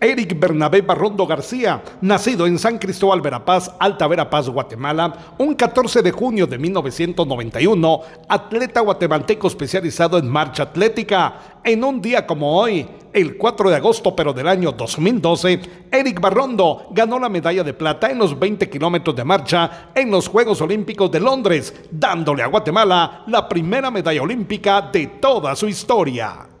Eric Bernabé Barrondo García, nacido en San Cristóbal Verapaz, Alta Verapaz, Guatemala, un 14 de junio de 1991, atleta guatemalteco especializado en marcha atlética. En un día como hoy, el 4 de agosto pero del año 2012, Eric Barrondo ganó la medalla de plata en los 20 kilómetros de marcha en los Juegos Olímpicos de Londres, dándole a Guatemala la primera medalla olímpica de toda su historia.